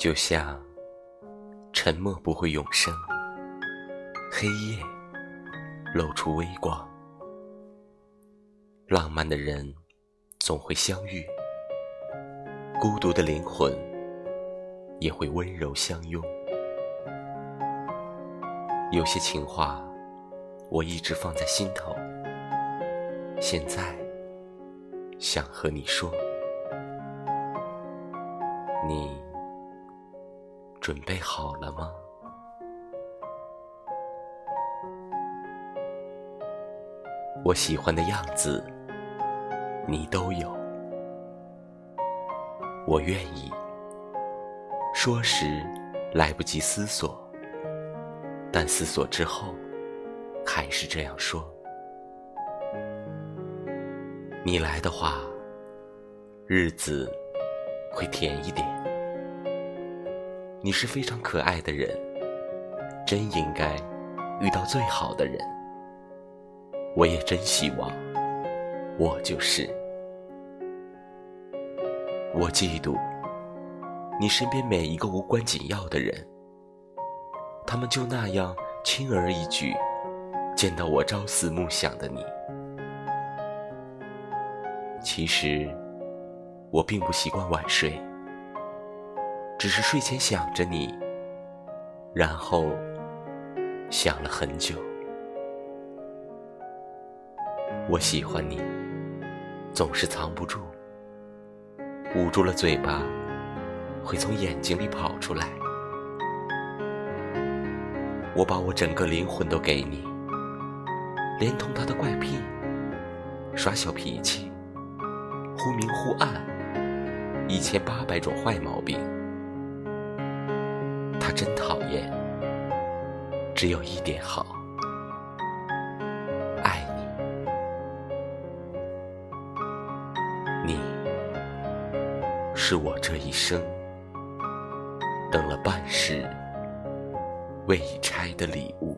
就像沉默不会永生，黑夜露出微光，浪漫的人总会相遇，孤独的灵魂也会温柔相拥。有些情话，我一直放在心头，现在想和你说，你。准备好了吗？我喜欢的样子，你都有。我愿意说时来不及思索，但思索之后，还是这样说。你来的话，日子会甜一点。你是非常可爱的人，真应该遇到最好的人。我也真希望我就是。我嫉妒你身边每一个无关紧要的人，他们就那样轻而易举见到我朝思暮想的你。其实我并不习惯晚睡。只是睡前想着你，然后想了很久。我喜欢你，总是藏不住，捂住了嘴巴，会从眼睛里跑出来。我把我整个灵魂都给你，连同他的怪癖、耍小脾气、忽明忽暗、一千八百种坏毛病。真讨厌，只有一点好，爱你。你是我这一生等了半世未拆的礼物。